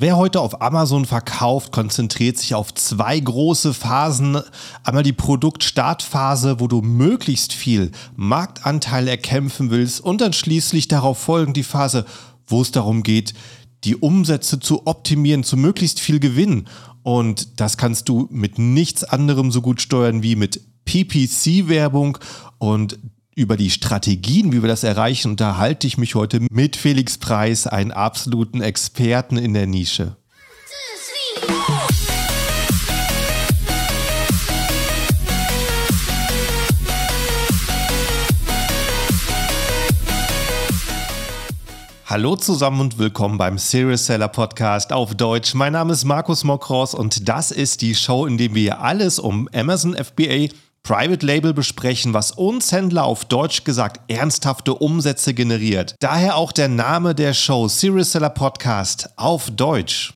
Wer heute auf Amazon verkauft, konzentriert sich auf zwei große Phasen. Einmal die Produktstartphase, wo du möglichst viel Marktanteil erkämpfen willst und dann schließlich darauf folgend die Phase, wo es darum geht, die Umsätze zu optimieren, zu möglichst viel Gewinn. Und das kannst du mit nichts anderem so gut steuern wie mit PPC-Werbung. Und über die Strategien, wie wir das erreichen, unterhalte ich mich heute mit Felix Preis, einen absoluten Experten in der Nische. Hallo zusammen und willkommen beim Serious Seller Podcast auf Deutsch. Mein Name ist Markus Mokros und das ist die Show, in der wir alles um Amazon FBA Private Label besprechen, was uns Händler auf Deutsch gesagt ernsthafte Umsätze generiert. Daher auch der Name der Show Serious Seller Podcast auf Deutsch.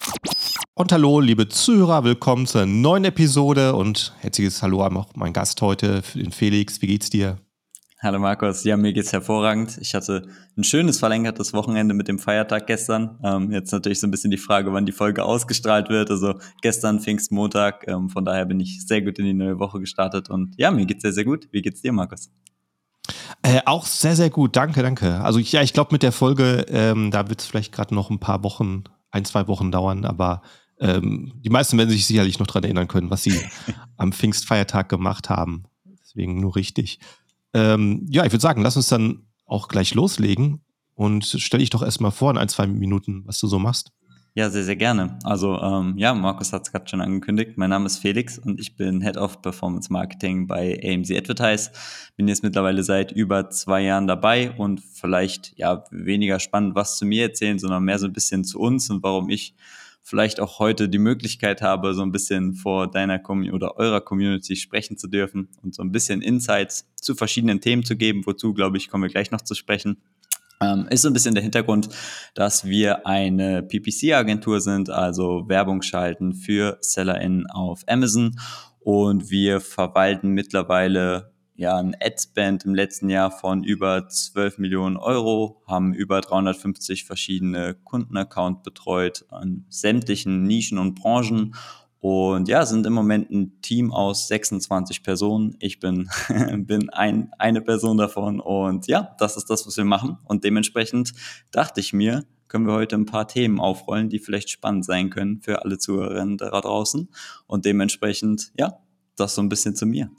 Und hallo, liebe Zuhörer, willkommen zur neuen Episode und herzliches Hallo an auch meinen Gast heute, den Felix. Wie geht's dir? Hallo Markus, ja, mir geht's hervorragend. Ich hatte ein schönes verlängertes Wochenende mit dem Feiertag gestern. Ähm, jetzt natürlich so ein bisschen die Frage, wann die Folge ausgestrahlt wird. Also gestern Pfingstmontag, ähm, von daher bin ich sehr gut in die neue Woche gestartet und ja, mir geht's sehr, sehr gut. Wie geht's dir, Markus? Äh, auch sehr, sehr gut. Danke, danke. Also ich, ja, ich glaube mit der Folge, ähm, da wird es vielleicht gerade noch ein paar Wochen, ein, zwei Wochen dauern, aber ähm, die meisten werden sich sicherlich noch daran erinnern können, was sie am Pfingstfeiertag gemacht haben. Deswegen nur richtig. Ähm, ja, ich würde sagen, lass uns dann auch gleich loslegen und stell dich doch erstmal vor in ein, zwei Minuten, was du so machst. Ja, sehr, sehr gerne. Also ähm, ja, Markus hat es gerade schon angekündigt. Mein Name ist Felix und ich bin Head of Performance Marketing bei AMC Advertise. Bin jetzt mittlerweile seit über zwei Jahren dabei und vielleicht ja weniger spannend was zu mir erzählen, sondern mehr so ein bisschen zu uns und warum ich vielleicht auch heute die Möglichkeit habe, so ein bisschen vor deiner Community oder eurer Community sprechen zu dürfen und so ein bisschen Insights zu verschiedenen Themen zu geben, wozu, glaube ich, kommen wir gleich noch zu sprechen. Ähm, ist so ein bisschen der Hintergrund, dass wir eine PPC-Agentur sind, also Werbung schalten für SellerInnen auf Amazon und wir verwalten mittlerweile ja ein Ad-Spend im letzten Jahr von über 12 Millionen Euro, haben über 350 verschiedene Kundenaccount betreut an sämtlichen Nischen und Branchen und ja, sind im Moment ein Team aus 26 Personen. Ich bin, bin ein, eine Person davon und ja, das ist das, was wir machen. Und dementsprechend dachte ich mir, können wir heute ein paar Themen aufrollen, die vielleicht spannend sein können für alle Zuhörerinnen da draußen. Und dementsprechend, ja, das so ein bisschen zu mir.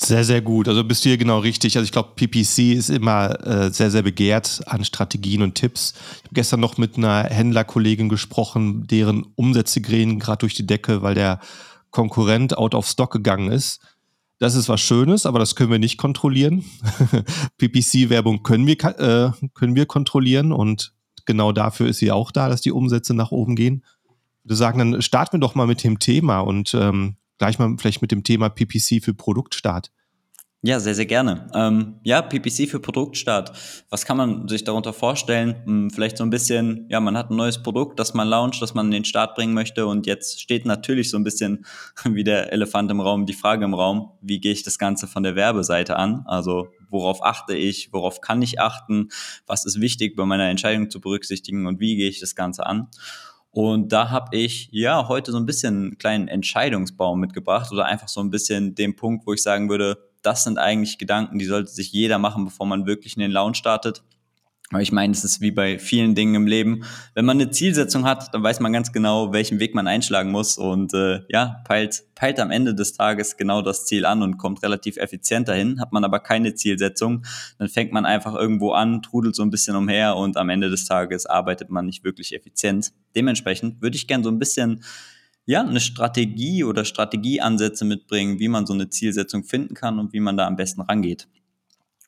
Sehr, sehr gut. Also bist du hier genau richtig. Also ich glaube, PPC ist immer äh, sehr, sehr begehrt an Strategien und Tipps. Ich habe gestern noch mit einer Händlerkollegin gesprochen, deren Umsätze gehen gerade durch die Decke, weil der Konkurrent out of stock gegangen ist. Das ist was Schönes, aber das können wir nicht kontrollieren. PPC-Werbung können wir, äh, können wir kontrollieren und genau dafür ist sie auch da, dass die Umsätze nach oben gehen. Ich würde sagen, dann starten wir doch mal mit dem Thema und ähm, gleich mal vielleicht mit dem Thema PPC für Produktstart. Ja, sehr, sehr gerne. Ähm, ja, PPC für Produktstart. Was kann man sich darunter vorstellen? Hm, vielleicht so ein bisschen, ja, man hat ein neues Produkt, das man launcht, das man in den Start bringen möchte und jetzt steht natürlich so ein bisschen wie der Elefant im Raum, die Frage im Raum, wie gehe ich das Ganze von der Werbeseite an? Also worauf achte ich, worauf kann ich achten, was ist wichtig bei meiner Entscheidung zu berücksichtigen und wie gehe ich das Ganze an? Und da habe ich ja heute so ein bisschen einen kleinen Entscheidungsbaum mitgebracht oder einfach so ein bisschen den Punkt, wo ich sagen würde, das sind eigentlich Gedanken, die sollte sich jeder machen, bevor man wirklich in den Lounge startet. Aber ich meine, es ist wie bei vielen Dingen im Leben. Wenn man eine Zielsetzung hat, dann weiß man ganz genau, welchen Weg man einschlagen muss und äh, ja, peilt, peilt am Ende des Tages genau das Ziel an und kommt relativ effizient dahin. Hat man aber keine Zielsetzung, dann fängt man einfach irgendwo an, trudelt so ein bisschen umher und am Ende des Tages arbeitet man nicht wirklich effizient. Dementsprechend würde ich gerne so ein bisschen ja, eine Strategie oder Strategieansätze mitbringen, wie man so eine Zielsetzung finden kann und wie man da am besten rangeht.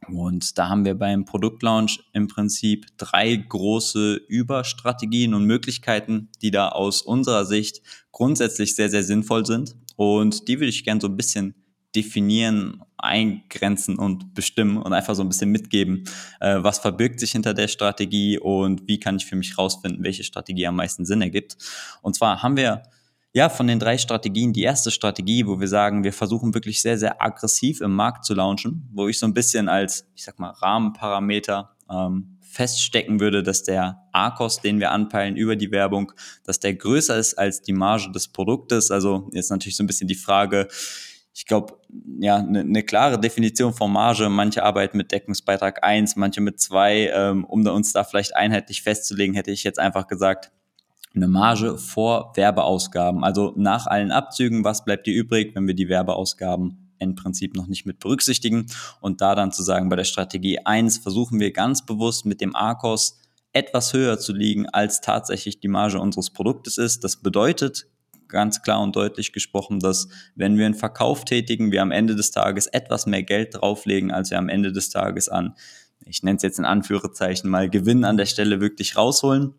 Und da haben wir beim Produktlaunch im Prinzip drei große Überstrategien und Möglichkeiten, die da aus unserer Sicht grundsätzlich sehr, sehr sinnvoll sind. Und die würde ich gerne so ein bisschen definieren, eingrenzen und bestimmen und einfach so ein bisschen mitgeben, äh, was verbirgt sich hinter der Strategie und wie kann ich für mich rausfinden, welche Strategie am meisten Sinn ergibt. Und zwar haben wir ja, von den drei Strategien, die erste Strategie, wo wir sagen, wir versuchen wirklich sehr, sehr aggressiv im Markt zu launchen, wo ich so ein bisschen als, ich sag mal, Rahmenparameter ähm, feststecken würde, dass der A-Kost, den wir anpeilen über die Werbung, dass der größer ist als die Marge des Produktes. Also jetzt natürlich so ein bisschen die Frage, ich glaube, ja, eine ne klare Definition von Marge. Manche arbeiten mit Deckungsbeitrag 1, manche mit 2. Ähm, um uns da vielleicht einheitlich festzulegen, hätte ich jetzt einfach gesagt, eine Marge vor Werbeausgaben. Also nach allen Abzügen, was bleibt dir übrig, wenn wir die Werbeausgaben im Prinzip noch nicht mit berücksichtigen. Und da dann zu sagen, bei der Strategie 1 versuchen wir ganz bewusst mit dem ARKOS etwas höher zu liegen, als tatsächlich die Marge unseres Produktes ist. Das bedeutet ganz klar und deutlich gesprochen, dass wenn wir einen Verkauf tätigen, wir am Ende des Tages etwas mehr Geld drauflegen, als wir am Ende des Tages an, ich nenne es jetzt in Anführungszeichen mal Gewinn an der Stelle wirklich rausholen.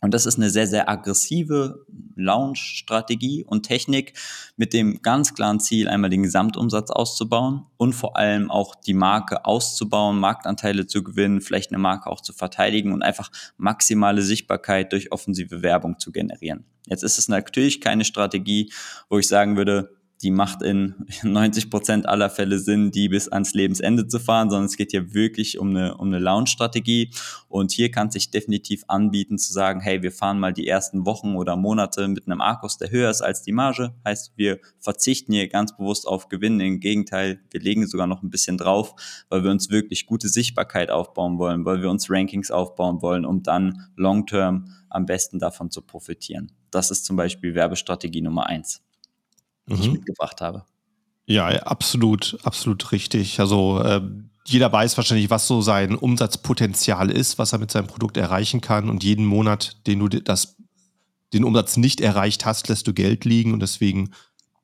Und das ist eine sehr, sehr aggressive Launch-Strategie und Technik mit dem ganz klaren Ziel, einmal den Gesamtumsatz auszubauen und vor allem auch die Marke auszubauen, Marktanteile zu gewinnen, vielleicht eine Marke auch zu verteidigen und einfach maximale Sichtbarkeit durch offensive Werbung zu generieren. Jetzt ist es natürlich keine Strategie, wo ich sagen würde, die macht in 90 Prozent aller Fälle Sinn, die bis ans Lebensende zu fahren, sondern es geht hier wirklich um eine, um eine Launch-Strategie. Und hier kann es sich definitiv anbieten zu sagen, hey, wir fahren mal die ersten Wochen oder Monate mit einem Akkus, der höher ist als die Marge. Heißt, wir verzichten hier ganz bewusst auf Gewinn. Im Gegenteil, wir legen sogar noch ein bisschen drauf, weil wir uns wirklich gute Sichtbarkeit aufbauen wollen, weil wir uns Rankings aufbauen wollen, um dann long-term am besten davon zu profitieren. Das ist zum Beispiel Werbestrategie Nummer eins die mhm. ich mitgebracht habe. Ja, absolut, absolut richtig. Also äh, jeder weiß wahrscheinlich, was so sein Umsatzpotenzial ist, was er mit seinem Produkt erreichen kann. Und jeden Monat, den du das, den Umsatz nicht erreicht hast, lässt du Geld liegen. Und deswegen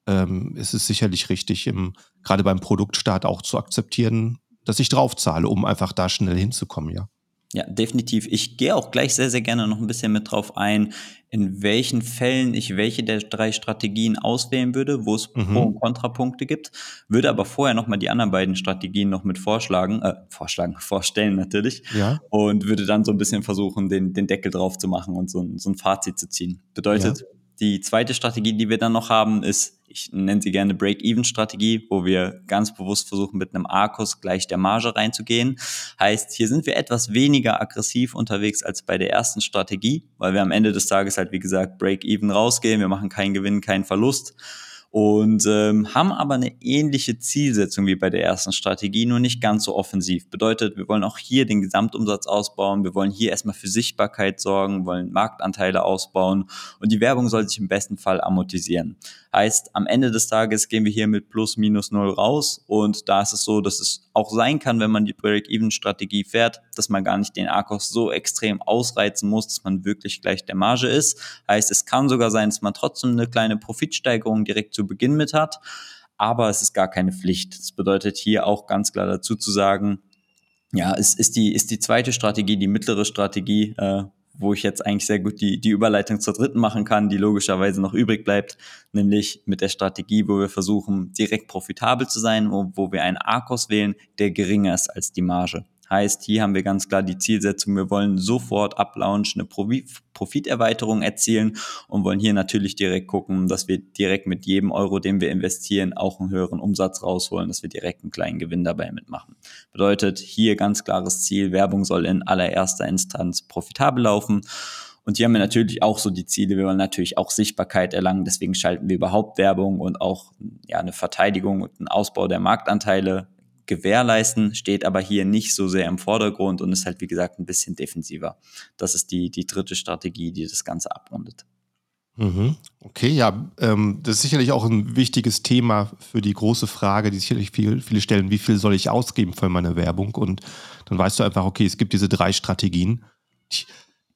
ähm, ist es sicherlich richtig, im, gerade beim Produktstart auch zu akzeptieren, dass ich draufzahle, um einfach da schnell hinzukommen, ja. Ja, definitiv. Ich gehe auch gleich sehr, sehr gerne noch ein bisschen mit drauf ein, in welchen Fällen ich welche der drei Strategien auswählen würde, wo es mhm. Pro- und Kontrapunkte gibt. Würde aber vorher nochmal die anderen beiden Strategien noch mit vorschlagen, äh, vorschlagen, vorstellen natürlich. Ja. Und würde dann so ein bisschen versuchen, den, den Deckel drauf zu machen und so, so ein Fazit zu ziehen. Bedeutet, ja. Die zweite Strategie, die wir dann noch haben, ist, ich nenne sie gerne Break-Even-Strategie, wo wir ganz bewusst versuchen, mit einem Arcus gleich der Marge reinzugehen. Heißt, hier sind wir etwas weniger aggressiv unterwegs als bei der ersten Strategie, weil wir am Ende des Tages halt, wie gesagt, Break-Even rausgehen. Wir machen keinen Gewinn, keinen Verlust und ähm, haben aber eine ähnliche Zielsetzung wie bei der ersten Strategie, nur nicht ganz so offensiv. Bedeutet, wir wollen auch hier den Gesamtumsatz ausbauen, wir wollen hier erstmal für Sichtbarkeit sorgen, wollen Marktanteile ausbauen und die Werbung soll sich im besten Fall amortisieren. Heißt, am Ende des Tages gehen wir hier mit plus minus null raus und da ist es so, dass es auch sein kann, wenn man die Break-Even-Strategie fährt, dass man gar nicht den Arkos so extrem ausreizen muss, dass man wirklich gleich der Marge ist. Heißt, es kann sogar sein, dass man trotzdem eine kleine Profitsteigerung direkt zu Beginn mit hat, aber es ist gar keine Pflicht. Das bedeutet hier auch ganz klar dazu zu sagen, ja, es ist die, ist die zweite Strategie, die mittlere Strategie, äh, wo ich jetzt eigentlich sehr gut die, die Überleitung zur dritten machen kann, die logischerweise noch übrig bleibt, nämlich mit der Strategie, wo wir versuchen, direkt profitabel zu sein, wo, wo wir einen Arkos wählen, der geringer ist als die Marge. Heißt, hier haben wir ganz klar die Zielsetzung, wir wollen sofort ab Launch eine Profiterweiterung erzielen und wollen hier natürlich direkt gucken, dass wir direkt mit jedem Euro, den wir investieren, auch einen höheren Umsatz rausholen, dass wir direkt einen kleinen Gewinn dabei mitmachen. Bedeutet hier ganz klares Ziel, Werbung soll in allererster Instanz profitabel laufen. Und hier haben wir natürlich auch so die Ziele. Wir wollen natürlich auch Sichtbarkeit erlangen. Deswegen schalten wir überhaupt Werbung und auch ja, eine Verteidigung und einen Ausbau der Marktanteile gewährleisten, steht aber hier nicht so sehr im Vordergrund und ist halt, wie gesagt, ein bisschen defensiver. Das ist die, die dritte Strategie, die das Ganze abrundet. Mhm. Okay, ja, ähm, das ist sicherlich auch ein wichtiges Thema für die große Frage, die sicherlich viel, viele stellen, wie viel soll ich ausgeben für meine Werbung? Und dann weißt du einfach, okay, es gibt diese drei Strategien. Ich,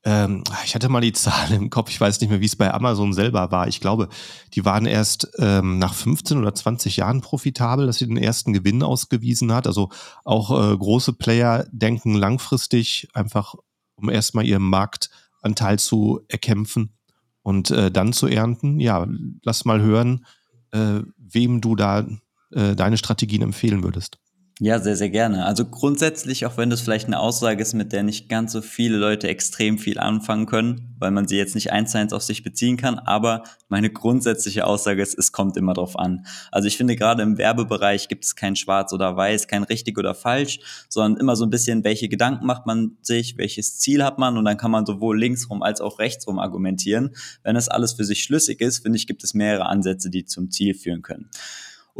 ähm, ich hatte mal die Zahl im Kopf, ich weiß nicht mehr, wie es bei Amazon selber war. Ich glaube, die waren erst ähm, nach 15 oder 20 Jahren profitabel, dass sie den ersten Gewinn ausgewiesen hat. Also auch äh, große Player denken langfristig einfach, um erstmal ihren Marktanteil zu erkämpfen und äh, dann zu ernten. Ja, lass mal hören, äh, wem du da äh, deine Strategien empfehlen würdest. Ja, sehr, sehr gerne. Also grundsätzlich, auch wenn das vielleicht eine Aussage ist, mit der nicht ganz so viele Leute extrem viel anfangen können, weil man sie jetzt nicht eins zu eins auf sich beziehen kann, aber meine grundsätzliche Aussage ist, es kommt immer drauf an. Also ich finde gerade im Werbebereich gibt es kein Schwarz oder Weiß, kein richtig oder falsch, sondern immer so ein bisschen, welche Gedanken macht man sich, welches Ziel hat man und dann kann man sowohl linksrum als auch rechtsrum argumentieren. Wenn das alles für sich schlüssig ist, finde ich, gibt es mehrere Ansätze, die zum Ziel führen können.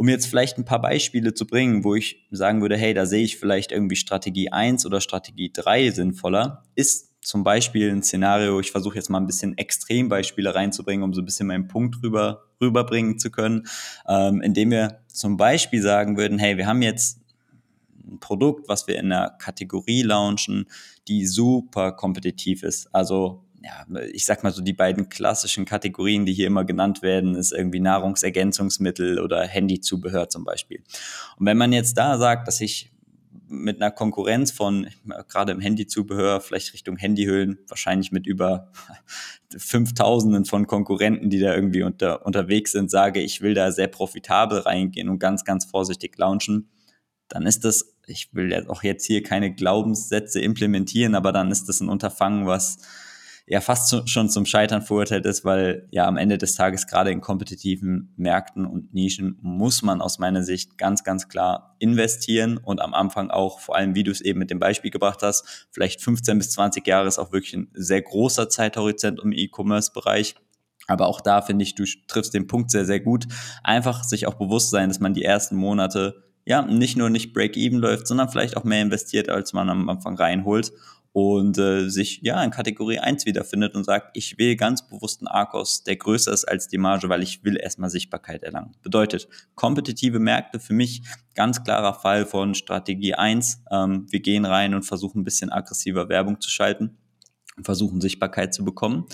Um jetzt vielleicht ein paar Beispiele zu bringen, wo ich sagen würde, hey, da sehe ich vielleicht irgendwie Strategie 1 oder Strategie 3 sinnvoller, ist zum Beispiel ein Szenario, ich versuche jetzt mal ein bisschen Extrembeispiele reinzubringen, um so ein bisschen meinen Punkt rüber, rüberbringen zu können, ähm, indem wir zum Beispiel sagen würden, hey, wir haben jetzt ein Produkt, was wir in einer Kategorie launchen, die super kompetitiv ist. Also ja, ich sag mal so, die beiden klassischen Kategorien, die hier immer genannt werden, ist irgendwie Nahrungsergänzungsmittel oder Handyzubehör zum Beispiel. Und wenn man jetzt da sagt, dass ich mit einer Konkurrenz von, gerade im Handyzubehör, vielleicht Richtung Handyhüllen, wahrscheinlich mit über 5000 von Konkurrenten, die da irgendwie unter, unterwegs sind, sage, ich will da sehr profitabel reingehen und ganz, ganz vorsichtig launchen, dann ist das, ich will auch jetzt hier keine Glaubenssätze implementieren, aber dann ist das ein Unterfangen, was ja fast zu, schon zum Scheitern verurteilt ist, weil ja am Ende des Tages gerade in kompetitiven Märkten und Nischen muss man aus meiner Sicht ganz, ganz klar investieren und am Anfang auch, vor allem wie du es eben mit dem Beispiel gebracht hast, vielleicht 15 bis 20 Jahre ist auch wirklich ein sehr großer Zeithorizont im E-Commerce-Bereich. Aber auch da finde ich, du triffst den Punkt sehr, sehr gut. Einfach sich auch bewusst sein, dass man die ersten Monate ja nicht nur nicht Break-Even läuft, sondern vielleicht auch mehr investiert, als man am Anfang reinholt und äh, sich ja in Kategorie 1 wiederfindet und sagt, ich will ganz bewusst einen Arcos, der größer ist als die Marge, weil ich will erstmal Sichtbarkeit erlangen. Bedeutet, kompetitive Märkte für mich ganz klarer Fall von Strategie 1. Ähm, wir gehen rein und versuchen ein bisschen aggressiver Werbung zu schalten und versuchen Sichtbarkeit zu bekommen.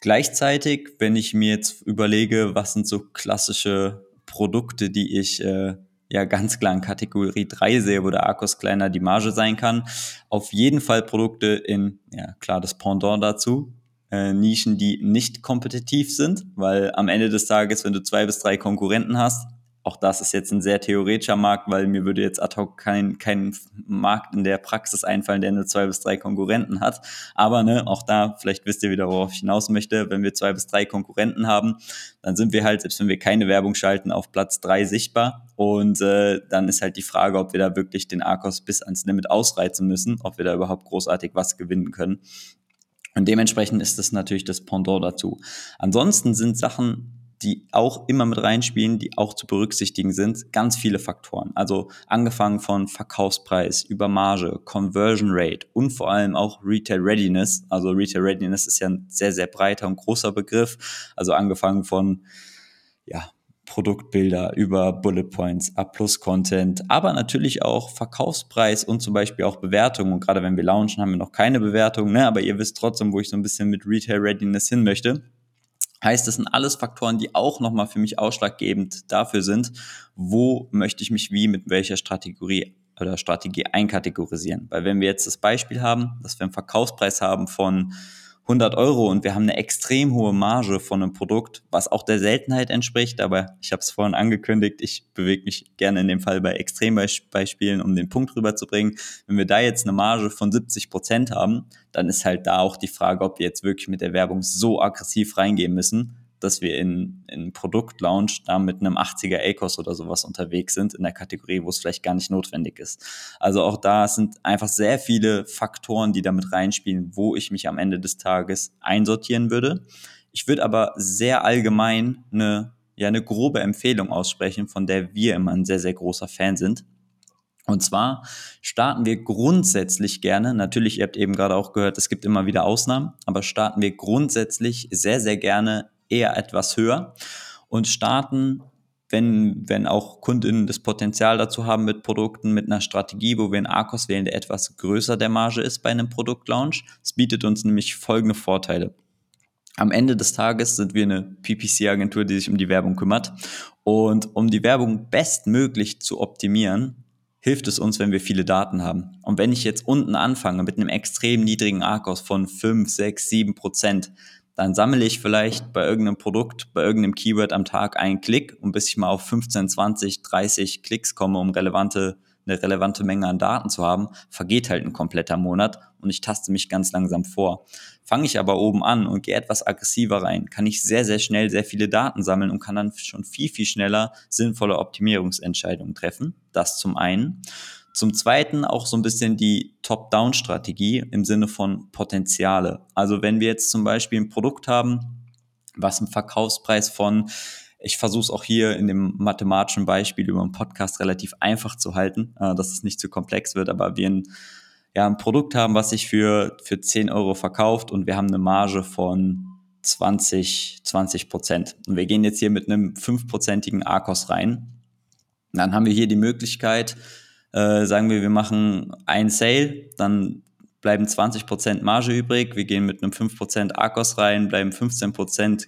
Gleichzeitig, wenn ich mir jetzt überlege, was sind so klassische Produkte, die ich äh, ja ganz klar in Kategorie 3 sehe, wo der Akkus kleiner die Marge sein kann. Auf jeden Fall Produkte in, ja klar, das Pendant dazu, äh, Nischen, die nicht kompetitiv sind, weil am Ende des Tages, wenn du zwei bis drei Konkurrenten hast, auch das ist jetzt ein sehr theoretischer Markt, weil mir würde jetzt ad hoc kein, kein Markt in der Praxis einfallen, der nur zwei bis drei Konkurrenten hat. Aber ne, auch da, vielleicht wisst ihr wieder, worauf ich hinaus möchte, wenn wir zwei bis drei Konkurrenten haben, dann sind wir halt, selbst wenn wir keine Werbung schalten, auf Platz drei sichtbar. Und äh, dann ist halt die Frage, ob wir da wirklich den Arkos bis ans Limit ausreizen müssen, ob wir da überhaupt großartig was gewinnen können. Und dementsprechend ist das natürlich das Pendant dazu. Ansonsten sind Sachen, die auch immer mit reinspielen, die auch zu berücksichtigen sind, ganz viele Faktoren. Also angefangen von Verkaufspreis über Marge, Conversion Rate und vor allem auch Retail Readiness. Also Retail Readiness ist ja ein sehr, sehr breiter und großer Begriff. Also angefangen von, ja, Produktbilder über Bullet Points, A-Plus-Content, aber natürlich auch Verkaufspreis und zum Beispiel auch Bewertung. Und gerade wenn wir launchen, haben wir noch keine Bewertung, ne? aber ihr wisst trotzdem, wo ich so ein bisschen mit Retail Readiness hin möchte. Heißt, das sind alles Faktoren, die auch nochmal für mich ausschlaggebend dafür sind, wo möchte ich mich wie mit welcher Strategie oder Strategie einkategorisieren. Weil wenn wir jetzt das Beispiel haben, dass wir einen Verkaufspreis haben von 100 Euro und wir haben eine extrem hohe Marge von einem Produkt, was auch der Seltenheit entspricht, aber ich habe es vorhin angekündigt, ich bewege mich gerne in dem Fall bei Extrembeispielen, um den Punkt rüberzubringen. Wenn wir da jetzt eine Marge von 70 Prozent haben, dann ist halt da auch die Frage, ob wir jetzt wirklich mit der Werbung so aggressiv reingehen müssen, dass wir in, in Produktlaunch da mit einem 80er ACOS oder sowas unterwegs sind, in der Kategorie, wo es vielleicht gar nicht notwendig ist. Also auch da sind einfach sehr viele Faktoren, die damit reinspielen, wo ich mich am Ende des Tages einsortieren würde. Ich würde aber sehr allgemein eine, ja, eine grobe Empfehlung aussprechen, von der wir immer ein sehr, sehr großer Fan sind. Und zwar starten wir grundsätzlich gerne, natürlich, ihr habt eben gerade auch gehört, es gibt immer wieder Ausnahmen, aber starten wir grundsätzlich sehr, sehr gerne eher etwas höher und starten, wenn, wenn auch Kundinnen das Potenzial dazu haben mit Produkten, mit einer Strategie, wo wir einen Arcos wählen, der etwas größer der Marge ist bei einem Produktlaunch. Es bietet uns nämlich folgende Vorteile. Am Ende des Tages sind wir eine PPC-Agentur, die sich um die Werbung kümmert. Und um die Werbung bestmöglich zu optimieren, hilft es uns, wenn wir viele Daten haben. Und wenn ich jetzt unten anfange mit einem extrem niedrigen Arcos von 5, 6, 7 Prozent, dann sammle ich vielleicht bei irgendeinem Produkt, bei irgendeinem Keyword am Tag einen Klick und bis ich mal auf 15, 20, 30 Klicks komme, um relevante eine relevante Menge an Daten zu haben, vergeht halt ein kompletter Monat und ich taste mich ganz langsam vor. Fange ich aber oben an und gehe etwas aggressiver rein, kann ich sehr, sehr schnell sehr viele Daten sammeln und kann dann schon viel, viel schneller sinnvolle Optimierungsentscheidungen treffen. Das zum einen. Zum Zweiten auch so ein bisschen die Top-Down-Strategie im Sinne von Potenziale. Also wenn wir jetzt zum Beispiel ein Produkt haben, was einen Verkaufspreis von ich versuche es auch hier in dem mathematischen Beispiel über einen Podcast relativ einfach zu halten, äh, dass es nicht zu komplex wird, aber wir ein, ja, ein Produkt haben, was sich für, für 10 Euro verkauft und wir haben eine Marge von 20, 20 Prozent. Und wir gehen jetzt hier mit einem 5-prozentigen ARKOS rein. Dann haben wir hier die Möglichkeit, äh, sagen wir, wir machen ein Sale, dann bleiben 20% Marge übrig, wir gehen mit einem 5% ARKOS rein, bleiben 15%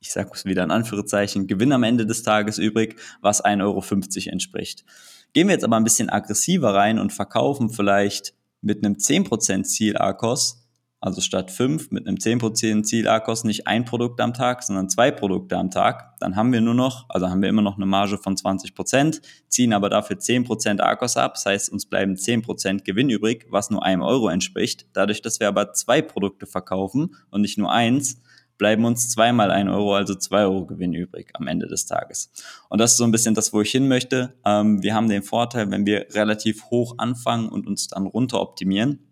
ich sage es wieder in Anführungszeichen, Gewinn am Ende des Tages übrig, was 1,50 Euro entspricht. Gehen wir jetzt aber ein bisschen aggressiver rein und verkaufen vielleicht mit einem 10% Ziel ARKOS, also statt 5 mit einem 10% Ziel ARKOS nicht ein Produkt am Tag, sondern zwei Produkte am Tag, dann haben wir nur noch, also haben wir immer noch eine Marge von 20%, ziehen aber dafür 10% ARKOS ab, das heißt, uns bleiben 10% Gewinn übrig, was nur einem Euro entspricht. Dadurch, dass wir aber zwei Produkte verkaufen und nicht nur eins, bleiben uns zweimal ein Euro, also zwei Euro Gewinn übrig am Ende des Tages. Und das ist so ein bisschen das, wo ich hin möchte. Ähm, wir haben den Vorteil, wenn wir relativ hoch anfangen und uns dann runter optimieren,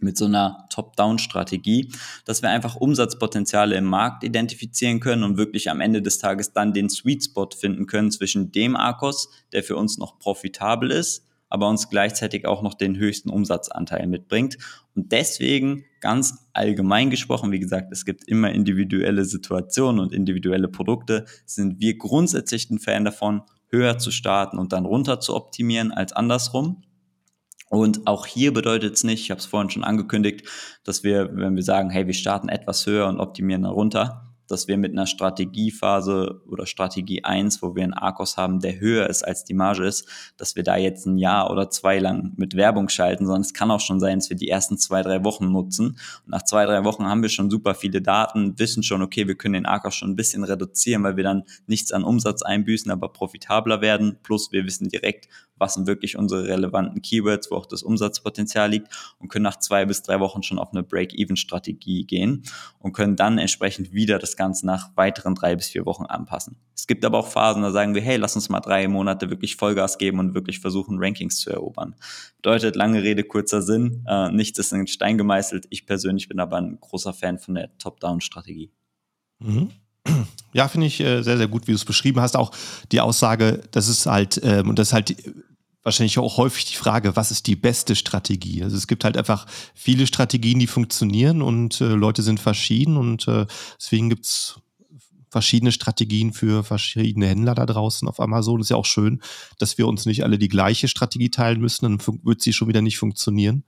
mit so einer Top-Down-Strategie, dass wir einfach Umsatzpotenziale im Markt identifizieren können und wirklich am Ende des Tages dann den Sweet Spot finden können zwischen dem Akkus, der für uns noch profitabel ist, aber uns gleichzeitig auch noch den höchsten Umsatzanteil mitbringt. Und deswegen ganz allgemein gesprochen, wie gesagt, es gibt immer individuelle Situationen und individuelle Produkte, sind wir grundsätzlich ein Fan davon, höher zu starten und dann runter zu optimieren als andersrum. Und auch hier bedeutet es nicht, ich habe es vorhin schon angekündigt, dass wir, wenn wir sagen, hey, wir starten etwas höher und optimieren runter, dass wir mit einer Strategiephase oder Strategie 1, wo wir einen Arkos haben, der höher ist als die Marge ist, dass wir da jetzt ein Jahr oder zwei lang mit Werbung schalten, sondern es kann auch schon sein, dass wir die ersten zwei, drei Wochen nutzen. Und nach zwei, drei Wochen haben wir schon super viele Daten, wissen schon, okay, wir können den Arkos schon ein bisschen reduzieren, weil wir dann nichts an Umsatz einbüßen, aber profitabler werden. Plus wir wissen direkt, was sind wirklich unsere relevanten Keywords, wo auch das Umsatzpotenzial liegt und können nach zwei bis drei Wochen schon auf eine Break-Even-Strategie gehen und können dann entsprechend wieder das Ganze nach weiteren drei bis vier Wochen anpassen. Es gibt aber auch Phasen, da sagen wir, hey, lass uns mal drei Monate wirklich Vollgas geben und wirklich versuchen, Rankings zu erobern. Bedeutet lange Rede, kurzer Sinn, äh, nichts ist in Stein gemeißelt. Ich persönlich bin aber ein großer Fan von der Top-Down-Strategie. Mhm. Ja, finde ich äh, sehr, sehr gut, wie du es beschrieben hast. Auch die Aussage, das ist halt, ähm, und das ist halt wahrscheinlich auch häufig die Frage, was ist die beste Strategie? Also es gibt halt einfach viele Strategien, die funktionieren und äh, Leute sind verschieden und äh, deswegen gibt's verschiedene Strategien für verschiedene Händler da draußen auf Amazon. Ist ja auch schön, dass wir uns nicht alle die gleiche Strategie teilen müssen, dann wird sie schon wieder nicht funktionieren,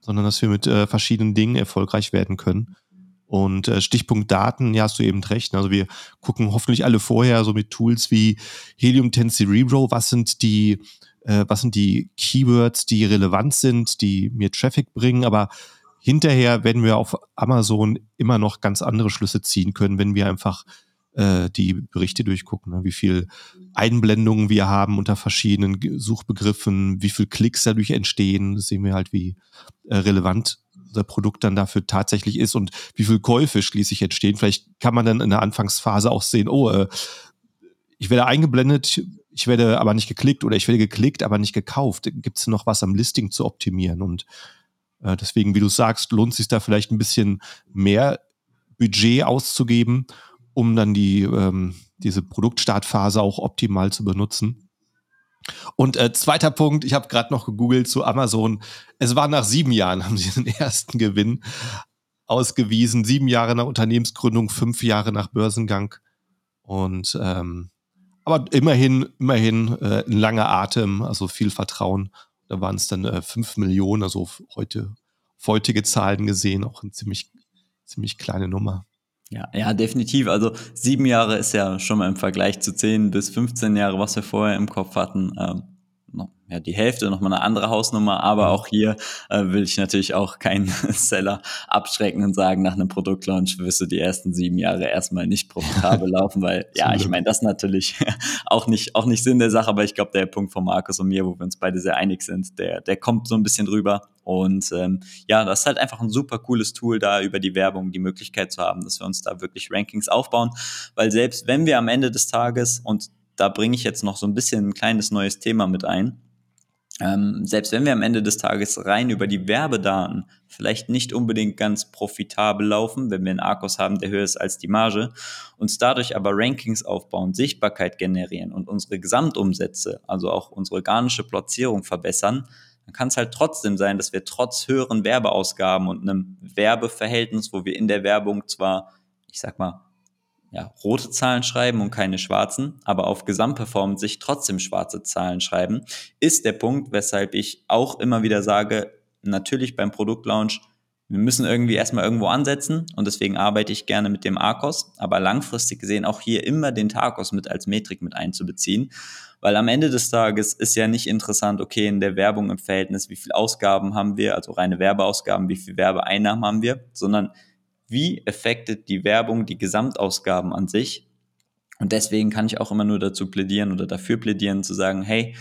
sondern dass wir mit äh, verschiedenen Dingen erfolgreich werden können. Und äh, Stichpunkt Daten, ja, hast du eben recht. Also wir gucken hoffentlich alle vorher so mit Tools wie Helium 10 Cerebro, was sind die, äh, was sind die Keywords, die relevant sind, die mir Traffic bringen, aber hinterher werden wir auf Amazon immer noch ganz andere Schlüsse ziehen können, wenn wir einfach äh, die Berichte durchgucken, ne? wie viel Einblendungen wir haben unter verschiedenen Suchbegriffen, wie viel Klicks dadurch entstehen, das sehen wir halt, wie äh, relevant unser Produkt dann dafür tatsächlich ist und wie viel Käufe schließlich entstehen. Vielleicht kann man dann in der Anfangsphase auch sehen, oh, äh, ich werde eingeblendet, ich werde aber nicht geklickt oder ich werde geklickt, aber nicht gekauft. Gibt es noch was am Listing zu optimieren? Und äh, deswegen, wie du sagst, lohnt es sich da vielleicht ein bisschen mehr Budget auszugeben, um dann die, ähm, diese Produktstartphase auch optimal zu benutzen. Und äh, zweiter Punkt, ich habe gerade noch gegoogelt zu Amazon. Es war nach sieben Jahren, haben sie den ersten Gewinn ausgewiesen. Sieben Jahre nach Unternehmensgründung, fünf Jahre nach Börsengang. Und ähm, aber immerhin, immerhin äh, ein langer Atem, also viel Vertrauen. Da waren es dann äh, fünf Millionen, also heute, heutige Zahlen gesehen, auch eine ziemlich, ziemlich kleine Nummer. Ja, ja, definitiv. Also sieben Jahre ist ja schon mal im Vergleich zu zehn bis 15 Jahre, was wir vorher im Kopf hatten, ähm, ja, die Hälfte, nochmal eine andere Hausnummer, aber mhm. auch hier äh, will ich natürlich auch keinen Seller abschrecken und sagen, nach einem Produktlaunch wirst du die ersten sieben Jahre erstmal nicht profitabel laufen, weil ja, ich meine, das natürlich auch nicht, auch nicht Sinn der Sache, aber ich glaube, der Punkt von Markus und mir, wo wir uns beide sehr einig sind, der, der kommt so ein bisschen rüber. Und ähm, ja, das ist halt einfach ein super cooles Tool, da über die Werbung die Möglichkeit zu haben, dass wir uns da wirklich Rankings aufbauen, weil selbst wenn wir am Ende des Tages und da bringe ich jetzt noch so ein bisschen ein kleines neues Thema mit ein, ähm, selbst wenn wir am Ende des Tages rein über die Werbedaten vielleicht nicht unbedingt ganz profitabel laufen, wenn wir einen Arkos haben, der höher ist als die Marge, uns dadurch aber Rankings aufbauen, Sichtbarkeit generieren und unsere Gesamtumsätze, also auch unsere organische Platzierung verbessern, dann kann es halt trotzdem sein, dass wir trotz höheren Werbeausgaben und einem Werbeverhältnis, wo wir in der Werbung zwar, ich sag mal, ja, rote Zahlen schreiben und keine schwarzen, aber auf Gesamtperformance sich trotzdem schwarze Zahlen schreiben, ist der Punkt, weshalb ich auch immer wieder sage, natürlich beim Produktlaunch, wir müssen irgendwie erstmal irgendwo ansetzen und deswegen arbeite ich gerne mit dem ARCOS, aber langfristig gesehen auch hier immer den TARCOS mit als Metrik mit einzubeziehen, weil am Ende des Tages ist ja nicht interessant, okay, in der Werbung im Verhältnis, wie viel Ausgaben haben wir, also reine Werbeausgaben, wie viel Werbeeinnahmen haben wir, sondern wie affectet die Werbung die Gesamtausgaben an sich. Und deswegen kann ich auch immer nur dazu plädieren oder dafür plädieren, zu sagen, hey,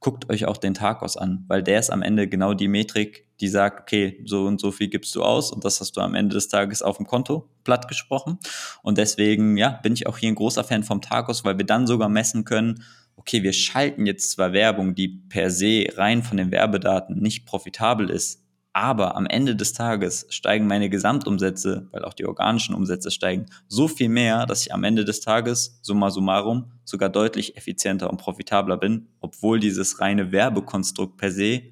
guckt euch auch den Tagos an, weil der ist am Ende genau die Metrik, die sagt, okay, so und so viel gibst du aus und das hast du am Ende des Tages auf dem Konto platt gesprochen. Und deswegen, ja, bin ich auch hier ein großer Fan vom Tagos, weil wir dann sogar messen können, okay, wir schalten jetzt zwar Werbung, die per se rein von den Werbedaten nicht profitabel ist, aber am Ende des Tages steigen meine Gesamtumsätze, weil auch die organischen Umsätze steigen, so viel mehr, dass ich am Ende des Tages, summa summarum, sogar deutlich effizienter und profitabler bin, obwohl dieses reine Werbekonstrukt per se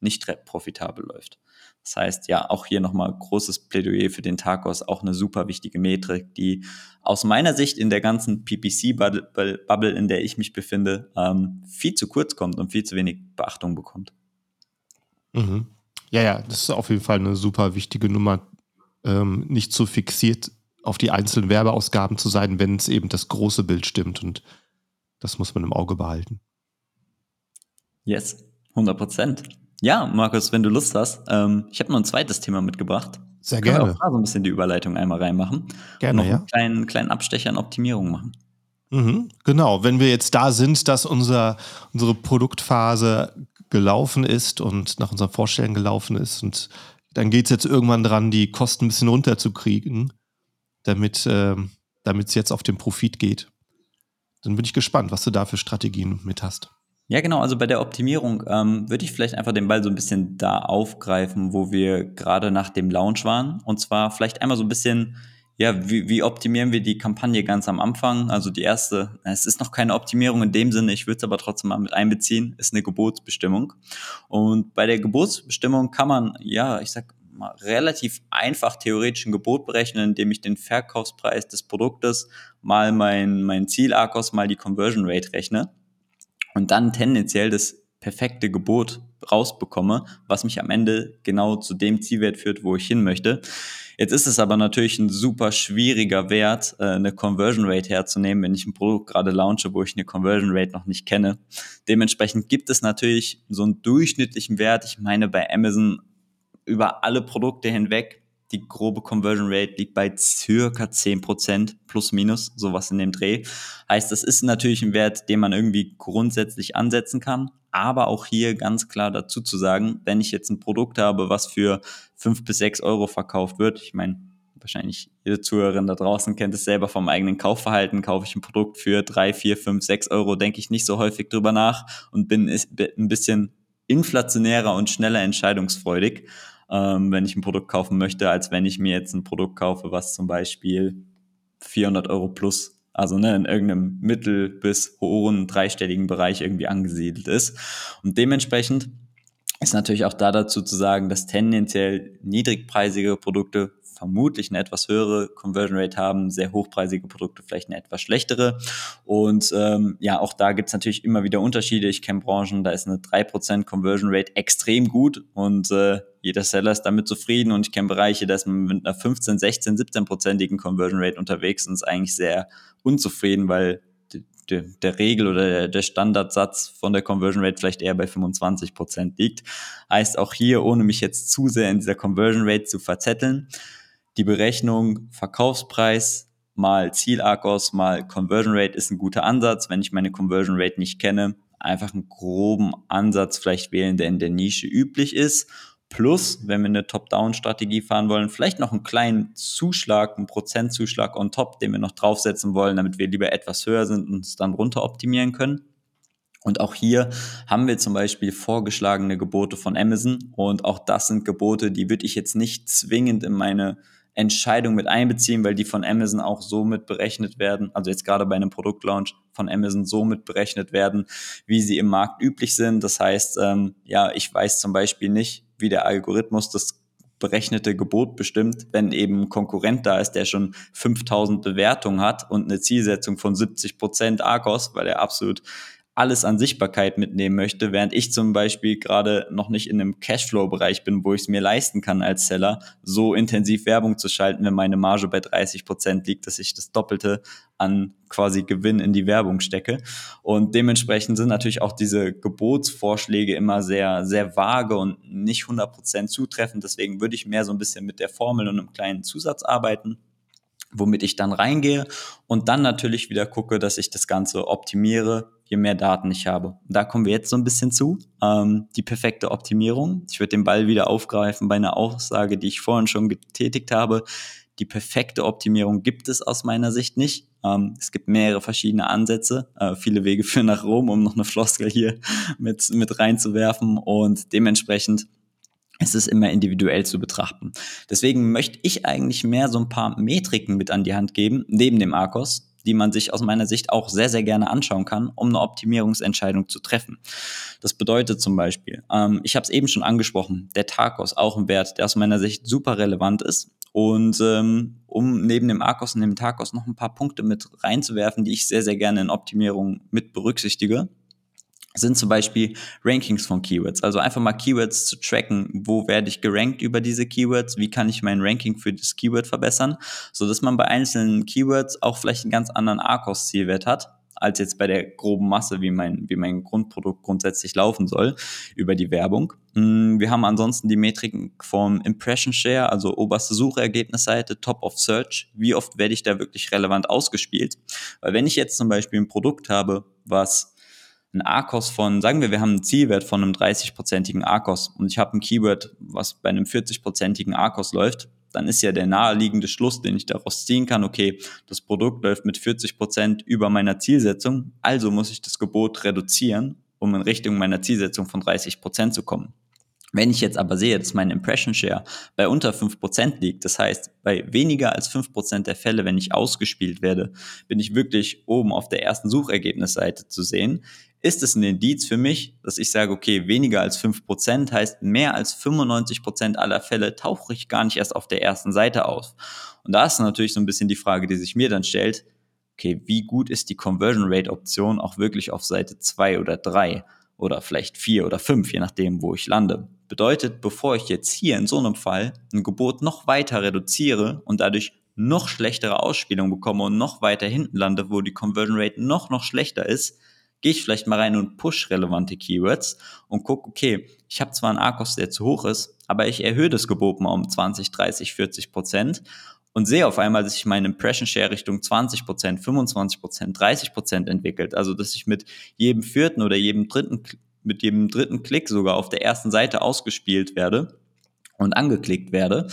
nicht profitabel läuft. Das heißt, ja, auch hier nochmal großes Plädoyer für den Tagos, auch eine super wichtige Metrik, die aus meiner Sicht in der ganzen PPC-Bubble, in der ich mich befinde, ähm, viel zu kurz kommt und viel zu wenig Beachtung bekommt. Mhm. Ja, ja, das ist auf jeden Fall eine super wichtige Nummer, ähm, nicht zu fixiert auf die einzelnen Werbeausgaben zu sein, wenn es eben das große Bild stimmt. Und das muss man im Auge behalten. Yes, 100 Prozent. Ja, Markus, wenn du Lust hast, ähm, ich habe noch ein zweites Thema mitgebracht. Sehr Können gerne. Wir auch da so ein bisschen die Überleitung einmal reinmachen. Gerne, und noch einen kleinen, kleinen Abstecher an Optimierung machen. Mhm, genau, wenn wir jetzt da sind, dass unser, unsere Produktphase gelaufen ist und nach unseren Vorstellungen gelaufen ist. Und dann geht es jetzt irgendwann dran, die Kosten ein bisschen runterzukriegen, damit äh, es jetzt auf den Profit geht. Dann bin ich gespannt, was du da für Strategien mit hast. Ja, genau. Also bei der Optimierung ähm, würde ich vielleicht einfach den Ball so ein bisschen da aufgreifen, wo wir gerade nach dem Launch waren. Und zwar vielleicht einmal so ein bisschen ja, wie, wie optimieren wir die Kampagne ganz am Anfang? Also die erste, es ist noch keine Optimierung in dem Sinne, ich würde es aber trotzdem mal mit einbeziehen, ist eine Gebotsbestimmung. Und bei der Gebotsbestimmung kann man, ja, ich sag mal, relativ einfach theoretisch ein Gebot berechnen, indem ich den Verkaufspreis des Produktes mal mein, mein Ziel-Arkos mal die Conversion Rate rechne und dann tendenziell das perfekte Gebot rausbekomme, was mich am Ende genau zu dem Zielwert führt, wo ich hin möchte. Jetzt ist es aber natürlich ein super schwieriger Wert, äh, eine Conversion Rate herzunehmen, wenn ich ein Produkt gerade launche, wo ich eine Conversion Rate noch nicht kenne. Dementsprechend gibt es natürlich so einen durchschnittlichen Wert. Ich meine, bei Amazon über alle Produkte hinweg, die grobe Conversion Rate liegt bei circa 10% plus minus, sowas in dem Dreh. Heißt, das ist natürlich ein Wert, den man irgendwie grundsätzlich ansetzen kann. Aber auch hier ganz klar dazu zu sagen, wenn ich jetzt ein Produkt habe, was für fünf bis sechs Euro verkauft wird, ich meine, wahrscheinlich jede Zuhörerin da draußen kennt es selber vom eigenen Kaufverhalten, kaufe ich ein Produkt für drei, vier, fünf, sechs Euro, denke ich nicht so häufig drüber nach und bin ein bisschen inflationärer und schneller entscheidungsfreudig, ähm, wenn ich ein Produkt kaufen möchte, als wenn ich mir jetzt ein Produkt kaufe, was zum Beispiel 400 Euro plus also ne, in irgendeinem mittel- bis hohen dreistelligen Bereich irgendwie angesiedelt ist. Und dementsprechend ist natürlich auch da dazu zu sagen, dass tendenziell niedrigpreisige Produkte vermutlich eine etwas höhere Conversion Rate haben, sehr hochpreisige Produkte vielleicht eine etwas schlechtere. Und ähm, ja, auch da gibt es natürlich immer wieder Unterschiede. Ich kenne Branchen, da ist eine 3% Conversion Rate extrem gut und äh, jeder Seller ist damit zufrieden. Und ich kenne Bereiche, da ist man mit einer 15, 16, 17-prozentigen Conversion Rate unterwegs und ist eigentlich sehr unzufrieden, weil der, der Regel oder der, Standardsatz von der Conversion Rate vielleicht eher bei 25 Prozent liegt. Heißt auch hier, ohne mich jetzt zu sehr in dieser Conversion Rate zu verzetteln, die Berechnung Verkaufspreis mal Ziel-Arkos mal Conversion Rate ist ein guter Ansatz. Wenn ich meine Conversion Rate nicht kenne, einfach einen groben Ansatz vielleicht wählen, der in der Nische üblich ist. Plus, wenn wir eine Top-Down-Strategie fahren wollen, vielleicht noch einen kleinen Zuschlag, einen Prozentzuschlag on top, den wir noch draufsetzen wollen, damit wir lieber etwas höher sind und uns dann runter optimieren können. Und auch hier haben wir zum Beispiel vorgeschlagene Gebote von Amazon. Und auch das sind Gebote, die würde ich jetzt nicht zwingend in meine Entscheidung mit einbeziehen, weil die von Amazon auch so mit berechnet werden, also jetzt gerade bei einem Produktlaunch von Amazon so mit berechnet werden, wie sie im Markt üblich sind. Das heißt, ähm, ja, ich weiß zum Beispiel nicht, wie der Algorithmus das berechnete Gebot bestimmt, wenn eben ein Konkurrent da ist, der schon 5000 Bewertungen hat und eine Zielsetzung von 70 Prozent Argos, weil er absolut alles an Sichtbarkeit mitnehmen möchte, während ich zum Beispiel gerade noch nicht in einem Cashflow-Bereich bin, wo ich es mir leisten kann als Seller, so intensiv Werbung zu schalten, wenn meine Marge bei 30 Prozent liegt, dass ich das Doppelte an quasi Gewinn in die Werbung stecke. Und dementsprechend sind natürlich auch diese Gebotsvorschläge immer sehr, sehr vage und nicht 100 Prozent zutreffend. Deswegen würde ich mehr so ein bisschen mit der Formel und einem kleinen Zusatz arbeiten womit ich dann reingehe und dann natürlich wieder gucke, dass ich das Ganze optimiere, je mehr Daten ich habe. Da kommen wir jetzt so ein bisschen zu. Ähm, die perfekte Optimierung. Ich würde den Ball wieder aufgreifen bei einer Aussage, die ich vorhin schon getätigt habe. Die perfekte Optimierung gibt es aus meiner Sicht nicht. Ähm, es gibt mehrere verschiedene Ansätze. Äh, viele Wege führen nach Rom, um noch eine Floskel hier mit, mit reinzuwerfen. Und dementsprechend es ist immer individuell zu betrachten. Deswegen möchte ich eigentlich mehr so ein paar Metriken mit an die Hand geben, neben dem Arcos, die man sich aus meiner Sicht auch sehr, sehr gerne anschauen kann, um eine Optimierungsentscheidung zu treffen. Das bedeutet zum Beispiel, ähm, ich habe es eben schon angesprochen, der Tacos, auch ein Wert, der aus meiner Sicht super relevant ist. Und ähm, um neben dem Arcos und dem Tacos noch ein paar Punkte mit reinzuwerfen, die ich sehr, sehr gerne in Optimierung mit berücksichtige, sind zum Beispiel Rankings von Keywords. Also einfach mal Keywords zu tracken, wo werde ich gerankt über diese Keywords, wie kann ich mein Ranking für das Keyword verbessern, so dass man bei einzelnen Keywords auch vielleicht einen ganz anderen ARCOS-Zielwert hat, als jetzt bei der groben Masse, wie mein, wie mein Grundprodukt grundsätzlich laufen soll, über die Werbung. Mm, wir haben ansonsten die Metriken vom Impression Share, also oberste Suchergebnisseite, Top of Search. Wie oft werde ich da wirklich relevant ausgespielt? Weil wenn ich jetzt zum Beispiel ein Produkt habe, was ein ARCOS von, sagen wir, wir haben einen Zielwert von einem 30-prozentigen ARCOS und ich habe ein Keyword, was bei einem 40-prozentigen ARCOS läuft, dann ist ja der naheliegende Schluss, den ich daraus ziehen kann, okay, das Produkt läuft mit 40 Prozent über meiner Zielsetzung, also muss ich das Gebot reduzieren, um in Richtung meiner Zielsetzung von 30 Prozent zu kommen. Wenn ich jetzt aber sehe, dass mein Impression Share bei unter 5% liegt, das heißt, bei weniger als 5% der Fälle, wenn ich ausgespielt werde, bin ich wirklich oben auf der ersten Suchergebnisseite zu sehen, ist es ein Indiz für mich, dass ich sage, okay, weniger als 5% heißt, mehr als 95% aller Fälle tauche ich gar nicht erst auf der ersten Seite auf. Und da ist natürlich so ein bisschen die Frage, die sich mir dann stellt, okay, wie gut ist die Conversion Rate Option auch wirklich auf Seite 2 oder 3 oder vielleicht 4 oder 5, je nachdem, wo ich lande. Bedeutet, bevor ich jetzt hier in so einem Fall ein Gebot noch weiter reduziere und dadurch noch schlechtere Ausspielung bekomme und noch weiter hinten lande, wo die Conversion Rate noch, noch schlechter ist, gehe ich vielleicht mal rein und push relevante Keywords und gucke, okay, ich habe zwar einen Arcos, der zu hoch ist, aber ich erhöhe das Gebot mal um 20, 30, 40 Prozent und sehe auf einmal, dass sich mein Impression Share Richtung 20 Prozent, 25 Prozent, 30 Prozent entwickelt. Also, dass ich mit jedem vierten oder jedem dritten, mit jedem dritten Klick sogar auf der ersten Seite ausgespielt werde und angeklickt werde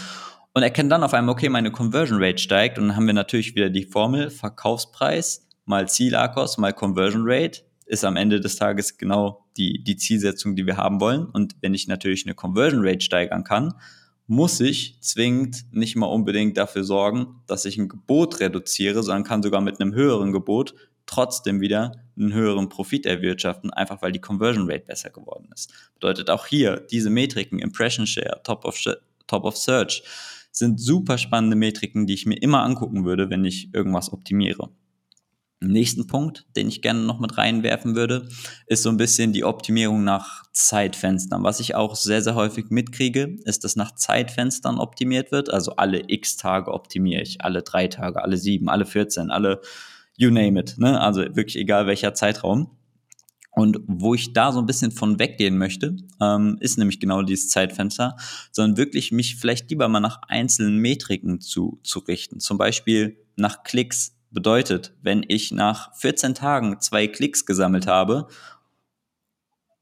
und erkenne dann auf einmal, okay, meine Conversion Rate steigt und dann haben wir natürlich wieder die Formel Verkaufspreis mal Ziel-Akos mal Conversion Rate ist am Ende des Tages genau die, die Zielsetzung, die wir haben wollen. Und wenn ich natürlich eine Conversion Rate steigern kann, muss ich zwingend nicht mal unbedingt dafür sorgen, dass ich ein Gebot reduziere, sondern kann sogar mit einem höheren Gebot trotzdem wieder einen höheren Profit erwirtschaften, einfach weil die Conversion Rate besser geworden ist. Bedeutet auch hier, diese Metriken, Impression Share, Top of, Top of Search, sind super spannende Metriken, die ich mir immer angucken würde, wenn ich irgendwas optimiere. Nächsten Punkt, den ich gerne noch mit reinwerfen würde, ist so ein bisschen die Optimierung nach Zeitfenstern. Was ich auch sehr, sehr häufig mitkriege, ist, dass nach Zeitfenstern optimiert wird. Also alle x Tage optimiere ich, alle drei Tage, alle sieben, alle 14, alle you name it. Ne? Also wirklich egal welcher Zeitraum. Und wo ich da so ein bisschen von weggehen möchte, ähm, ist nämlich genau dieses Zeitfenster, sondern wirklich mich vielleicht lieber mal nach einzelnen Metriken zu, zu richten. Zum Beispiel nach Klicks. Bedeutet, wenn ich nach 14 Tagen zwei Klicks gesammelt habe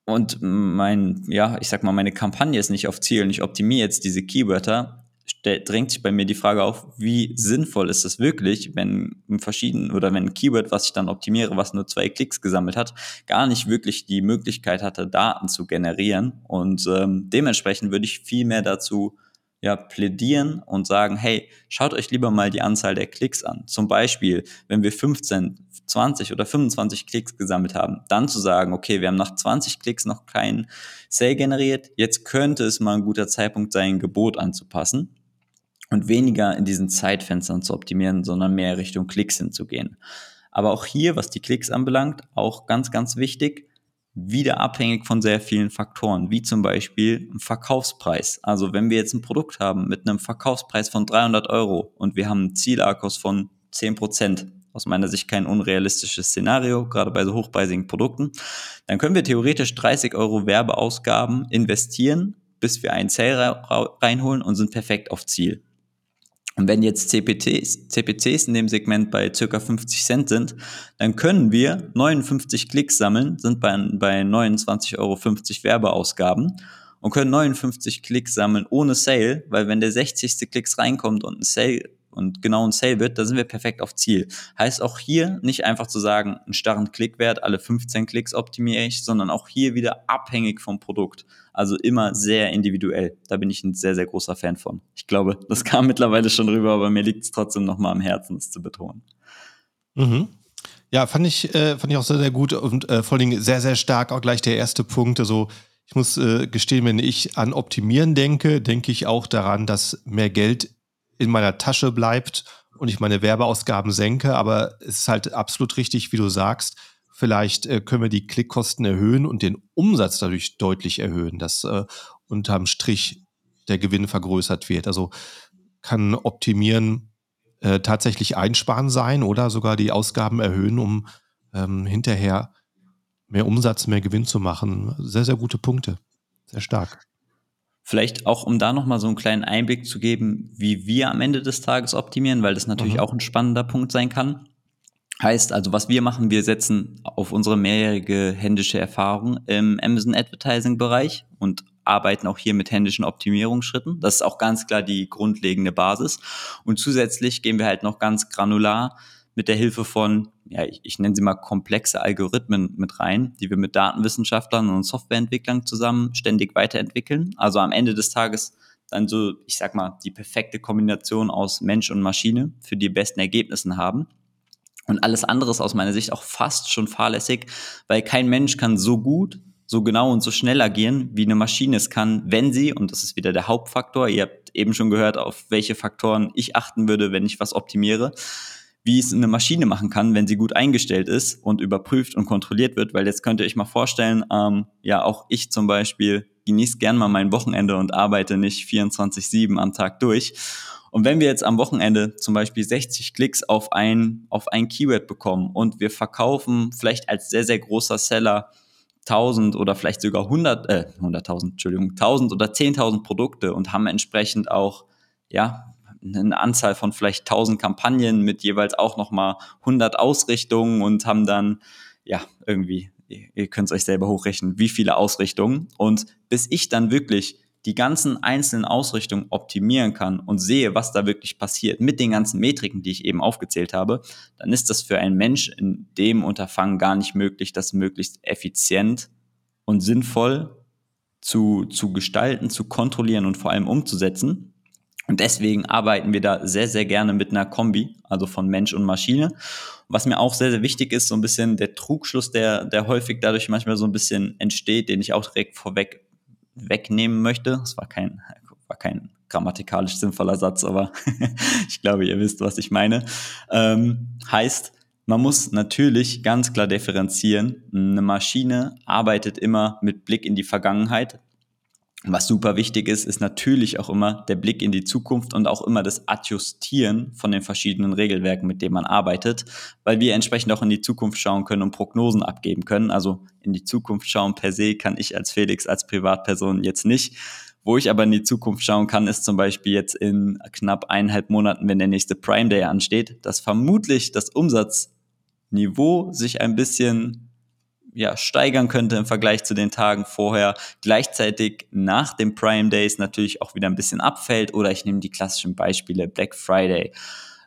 und mein, ja, ich sag mal, meine Kampagne ist nicht auf Ziel und ich optimiere jetzt diese Keywörter, drängt sich bei mir die Frage auf, wie sinnvoll ist es wirklich, wenn ein verschieden oder wenn ein Keyword, was ich dann optimiere, was nur zwei Klicks gesammelt hat, gar nicht wirklich die Möglichkeit hatte, Daten zu generieren. Und ähm, dementsprechend würde ich viel mehr dazu ja, plädieren und sagen, hey, schaut euch lieber mal die Anzahl der Klicks an. Zum Beispiel, wenn wir 15, 20 oder 25 Klicks gesammelt haben, dann zu sagen, okay, wir haben nach 20 Klicks noch keinen Sale generiert, jetzt könnte es mal ein guter Zeitpunkt sein, ein Gebot anzupassen und weniger in diesen Zeitfenstern zu optimieren, sondern mehr Richtung Klicks hinzugehen. Aber auch hier, was die Klicks anbelangt, auch ganz, ganz wichtig, wieder abhängig von sehr vielen Faktoren, wie zum Beispiel Verkaufspreis. Also wenn wir jetzt ein Produkt haben mit einem Verkaufspreis von 300 Euro und wir haben einen Zielarkos von 10 Prozent, aus meiner Sicht kein unrealistisches Szenario, gerade bei so hochpreisigen Produkten, dann können wir theoretisch 30 Euro Werbeausgaben investieren, bis wir einen Sale reinholen und sind perfekt auf Ziel. Und wenn jetzt CPCs, CPCs in dem Segment bei circa 50 Cent sind, dann können wir 59 Klicks sammeln, sind bei, bei 29,50 Euro Werbeausgaben und können 59 Klicks sammeln ohne Sale, weil wenn der 60. Klicks reinkommt und ein Sale und genau ein Sale wird, da sind wir perfekt auf Ziel. Heißt auch hier nicht einfach zu sagen, einen starren Klickwert, alle 15 Klicks optimiere ich, sondern auch hier wieder abhängig vom Produkt. Also immer sehr individuell. Da bin ich ein sehr, sehr großer Fan von. Ich glaube, das kam mittlerweile schon rüber, aber mir liegt es trotzdem nochmal am Herzen, das zu betonen. Mhm. Ja, fand ich, äh, fand ich auch sehr, sehr gut und äh, vor allem sehr, sehr stark auch gleich der erste Punkt. Also ich muss äh, gestehen, wenn ich an Optimieren denke, denke ich auch daran, dass mehr Geld in meiner Tasche bleibt und ich meine Werbeausgaben senke. Aber es ist halt absolut richtig, wie du sagst. Vielleicht äh, können wir die Klickkosten erhöhen und den Umsatz dadurch deutlich erhöhen, dass äh, unterm Strich der Gewinn vergrößert wird. Also kann Optimieren äh, tatsächlich einsparen sein oder sogar die Ausgaben erhöhen, um ähm, hinterher mehr Umsatz, mehr Gewinn zu machen. Sehr, sehr gute Punkte. Sehr stark. Vielleicht auch, um da nochmal so einen kleinen Einblick zu geben, wie wir am Ende des Tages optimieren, weil das natürlich mhm. auch ein spannender Punkt sein kann. Heißt also, was wir machen, wir setzen auf unsere mehrjährige händische Erfahrung im Amazon Advertising Bereich und arbeiten auch hier mit händischen Optimierungsschritten. Das ist auch ganz klar die grundlegende Basis. Und zusätzlich gehen wir halt noch ganz granular mit der Hilfe von, ja, ich, ich nenne sie mal komplexe Algorithmen mit rein, die wir mit Datenwissenschaftlern und Softwareentwicklern zusammen ständig weiterentwickeln. Also am Ende des Tages dann so, ich sag mal, die perfekte Kombination aus Mensch und Maschine für die besten Ergebnisse haben. Und alles andere ist aus meiner Sicht auch fast schon fahrlässig, weil kein Mensch kann so gut, so genau und so schnell agieren, wie eine Maschine es kann, wenn sie, und das ist wieder der Hauptfaktor, ihr habt eben schon gehört, auf welche Faktoren ich achten würde, wenn ich was optimiere, wie es eine Maschine machen kann, wenn sie gut eingestellt ist und überprüft und kontrolliert wird, weil jetzt könnt ihr euch mal vorstellen, ähm, ja, auch ich zum Beispiel genieße gern mal mein Wochenende und arbeite nicht 24-7 am Tag durch. Und wenn wir jetzt am Wochenende zum Beispiel 60 Klicks auf ein, auf ein Keyword bekommen und wir verkaufen vielleicht als sehr, sehr großer Seller 1000 oder vielleicht sogar 100, äh, 100.000, Entschuldigung, 1000 oder 10.000 Produkte und haben entsprechend auch, ja, eine Anzahl von vielleicht 1000 Kampagnen mit jeweils auch nochmal 100 Ausrichtungen und haben dann, ja, irgendwie, ihr könnt es euch selber hochrechnen, wie viele Ausrichtungen. Und bis ich dann wirklich die ganzen einzelnen Ausrichtungen optimieren kann und sehe, was da wirklich passiert mit den ganzen Metriken, die ich eben aufgezählt habe, dann ist das für einen Mensch in dem Unterfangen gar nicht möglich, das möglichst effizient und sinnvoll zu, zu gestalten, zu kontrollieren und vor allem umzusetzen. Und deswegen arbeiten wir da sehr, sehr gerne mit einer Kombi, also von Mensch und Maschine. Was mir auch sehr, sehr wichtig ist, so ein bisschen der Trugschluss, der, der häufig dadurch manchmal so ein bisschen entsteht, den ich auch direkt vorweg wegnehmen möchte. Das war kein, war kein grammatikalisch sinnvoller Satz, aber ich glaube, ihr wisst, was ich meine. Ähm, heißt, man muss natürlich ganz klar differenzieren. Eine Maschine arbeitet immer mit Blick in die Vergangenheit was super wichtig ist, ist natürlich auch immer der Blick in die Zukunft und auch immer das Adjustieren von den verschiedenen Regelwerken, mit denen man arbeitet, weil wir entsprechend auch in die Zukunft schauen können und Prognosen abgeben können. Also in die Zukunft schauen per se kann ich als Felix, als Privatperson jetzt nicht. Wo ich aber in die Zukunft schauen kann, ist zum Beispiel jetzt in knapp eineinhalb Monaten, wenn der nächste Prime Day ansteht, dass vermutlich das Umsatzniveau sich ein bisschen ja, steigern könnte im Vergleich zu den Tagen vorher, gleichzeitig nach den Prime Days natürlich auch wieder ein bisschen abfällt oder ich nehme die klassischen Beispiele Black Friday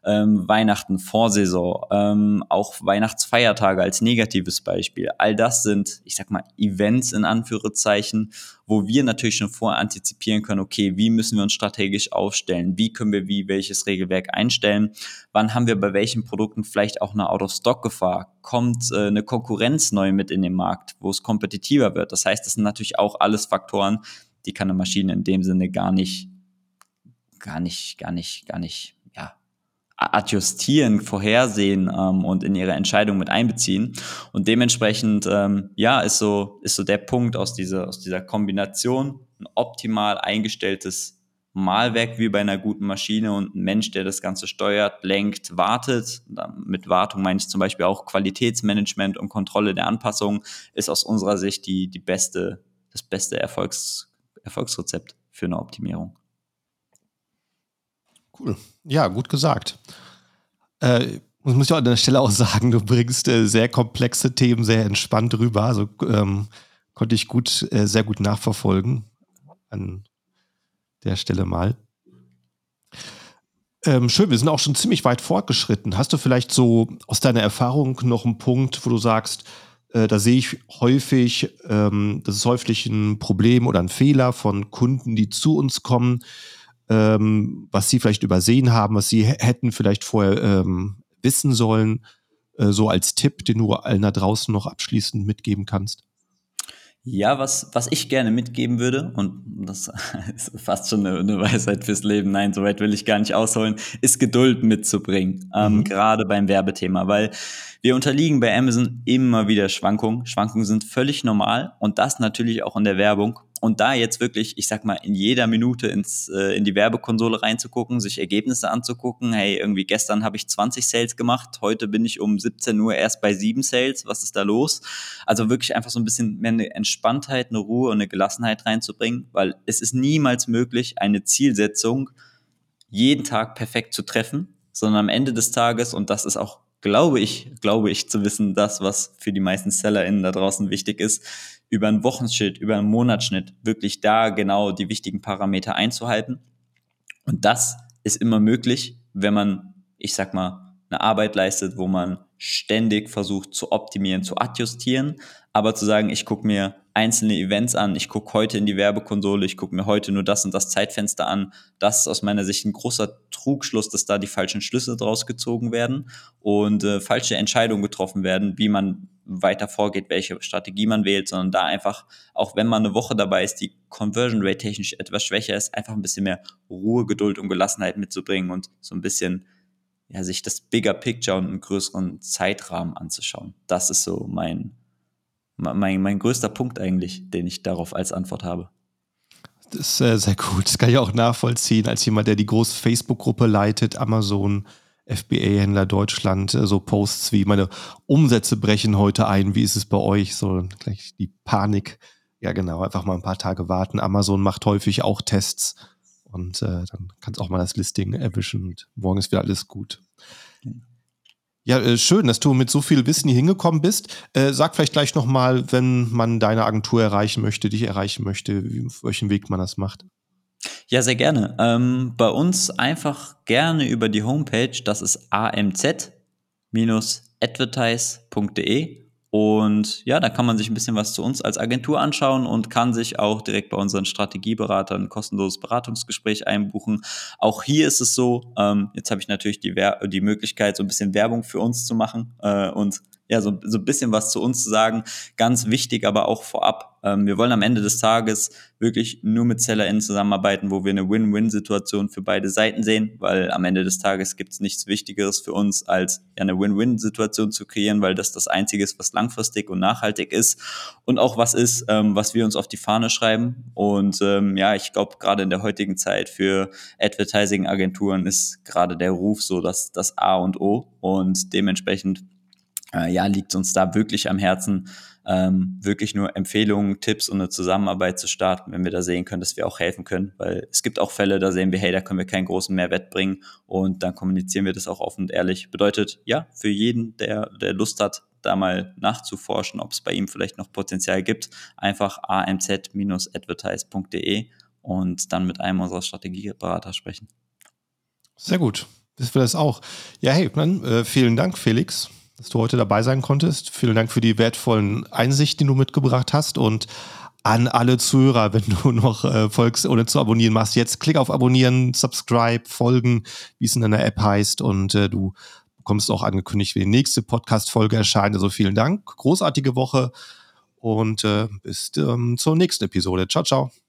ähm, Weihnachten, Vorsaison, ähm, auch Weihnachtsfeiertage als negatives Beispiel. All das sind, ich sag mal, Events in Anführungszeichen, wo wir natürlich schon vorher antizipieren können, okay, wie müssen wir uns strategisch aufstellen? Wie können wir wie welches Regelwerk einstellen? Wann haben wir bei welchen Produkten vielleicht auch eine Out-of-Stock-Gefahr? Kommt äh, eine Konkurrenz neu mit in den Markt, wo es kompetitiver wird? Das heißt, das sind natürlich auch alles Faktoren, die kann eine Maschine in dem Sinne gar nicht, gar nicht, gar nicht, gar nicht adjustieren, vorhersehen ähm, und in ihre Entscheidung mit einbeziehen. Und dementsprechend, ähm, ja, ist so, ist so der Punkt aus dieser, aus dieser Kombination ein optimal eingestelltes Malwerk wie bei einer guten Maschine und ein Mensch, der das Ganze steuert, lenkt, wartet. Mit Wartung meine ich zum Beispiel auch Qualitätsmanagement und Kontrolle der Anpassungen, ist aus unserer Sicht die, die beste, das beste Erfolgs, Erfolgsrezept für eine Optimierung. Cool. Ja, gut gesagt. Äh, muss ich auch an der Stelle auch sagen, du bringst äh, sehr komplexe Themen sehr entspannt rüber. Also ähm, konnte ich gut, äh, sehr gut nachverfolgen an der Stelle mal. Ähm, schön, wir sind auch schon ziemlich weit fortgeschritten. Hast du vielleicht so aus deiner Erfahrung noch einen Punkt, wo du sagst, äh, da sehe ich häufig, ähm, das ist häufig ein Problem oder ein Fehler von Kunden, die zu uns kommen, ähm, was sie vielleicht übersehen haben, was sie hätten vielleicht vorher ähm, wissen sollen, äh, so als Tipp, den du allen da draußen noch abschließend mitgeben kannst? Ja, was, was ich gerne mitgeben würde, und das ist fast schon eine, eine Weisheit fürs Leben, nein, soweit will ich gar nicht ausholen, ist Geduld mitzubringen, ähm, mhm. gerade beim Werbethema, weil wir unterliegen bei Amazon immer wieder Schwankungen. Schwankungen sind völlig normal und das natürlich auch in der Werbung. Und da jetzt wirklich, ich sag mal, in jeder Minute ins, äh, in die Werbekonsole reinzugucken, sich Ergebnisse anzugucken, hey, irgendwie gestern habe ich 20 Sales gemacht, heute bin ich um 17 Uhr erst bei 7 Sales, was ist da los? Also wirklich einfach so ein bisschen mehr eine Entspanntheit, eine Ruhe und eine Gelassenheit reinzubringen, weil es ist niemals möglich, eine Zielsetzung jeden Tag perfekt zu treffen, sondern am Ende des Tages, und das ist auch glaube ich, glaube ich zu wissen, das, was für die meisten SellerInnen da draußen wichtig ist, über einen Wochenschnitt, über einen Monatsschnitt wirklich da genau die wichtigen Parameter einzuhalten. Und das ist immer möglich, wenn man, ich sag mal, eine Arbeit leistet, wo man ständig versucht zu optimieren, zu adjustieren, aber zu sagen, ich gucke mir einzelne Events an, ich gucke heute in die Werbekonsole, ich gucke mir heute nur das und das Zeitfenster an, das ist aus meiner Sicht ein großer Trugschluss, dass da die falschen Schlüsse draus gezogen werden und äh, falsche Entscheidungen getroffen werden, wie man weiter vorgeht, welche Strategie man wählt, sondern da einfach, auch wenn man eine Woche dabei ist, die Conversion Rate technisch etwas schwächer ist, einfach ein bisschen mehr Ruhe, Geduld und Gelassenheit mitzubringen und so ein bisschen ja, sich das Bigger Picture und einen größeren Zeitrahmen anzuschauen. Das ist so mein, mein, mein größter Punkt eigentlich, den ich darauf als Antwort habe. Das ist sehr, sehr gut. Das kann ich auch nachvollziehen, als jemand, der die große Facebook-Gruppe leitet, Amazon, FBA-Händler Deutschland, äh, so Posts wie meine Umsätze brechen heute ein, wie ist es bei euch? So gleich die Panik. Ja, genau, einfach mal ein paar Tage warten. Amazon macht häufig auch Tests und äh, dann kannst auch mal das Listing erwischen und morgen ist wieder alles gut. Ja, äh, schön, dass du mit so viel Wissen hier hingekommen bist. Äh, sag vielleicht gleich nochmal, wenn man deine Agentur erreichen möchte, dich erreichen möchte, wie, auf welchen Weg man das macht. Ja, sehr gerne. Ähm, bei uns einfach gerne über die Homepage, das ist amz-advertise.de und ja, da kann man sich ein bisschen was zu uns als Agentur anschauen und kann sich auch direkt bei unseren Strategieberatern ein kostenloses Beratungsgespräch einbuchen. Auch hier ist es so, ähm, jetzt habe ich natürlich die, die Möglichkeit, so ein bisschen Werbung für uns zu machen äh, und ja, so, so ein bisschen was zu uns zu sagen. Ganz wichtig, aber auch vorab. Ähm, wir wollen am Ende des Tages wirklich nur mit SellerInnen zusammenarbeiten, wo wir eine Win-Win-Situation für beide Seiten sehen, weil am Ende des Tages gibt es nichts Wichtigeres für uns, als ja, eine Win-Win-Situation zu kreieren, weil das das Einzige ist, was langfristig und nachhaltig ist und auch was ist, ähm, was wir uns auf die Fahne schreiben. Und ähm, ja, ich glaube, gerade in der heutigen Zeit für Advertising-Agenturen ist gerade der Ruf so das, das A und O und dementsprechend äh, ja, liegt uns da wirklich am Herzen, ähm, wirklich nur Empfehlungen, Tipps und eine Zusammenarbeit zu starten, wenn wir da sehen können, dass wir auch helfen können. Weil es gibt auch Fälle, da sehen wir, hey, da können wir keinen großen Mehrwert bringen und dann kommunizieren wir das auch offen und ehrlich. Bedeutet, ja, für jeden, der, der Lust hat, da mal nachzuforschen, ob es bei ihm vielleicht noch Potenzial gibt, einfach amz-advertise.de und dann mit einem unserer Strategieberater sprechen. Sehr gut. Das wir das auch. Ja, hey, dann äh, vielen Dank, Felix dass du heute dabei sein konntest. Vielen Dank für die wertvollen Einsichten, die du mitgebracht hast und an alle Zuhörer, wenn du noch äh, folgst oder zu abonnieren machst, jetzt klick auf Abonnieren, Subscribe, Folgen, wie es in deiner App heißt und äh, du bekommst auch angekündigt, wie die nächste Podcast-Folge erscheint. Also vielen Dank, großartige Woche und äh, bis ähm, zur nächsten Episode. Ciao, ciao.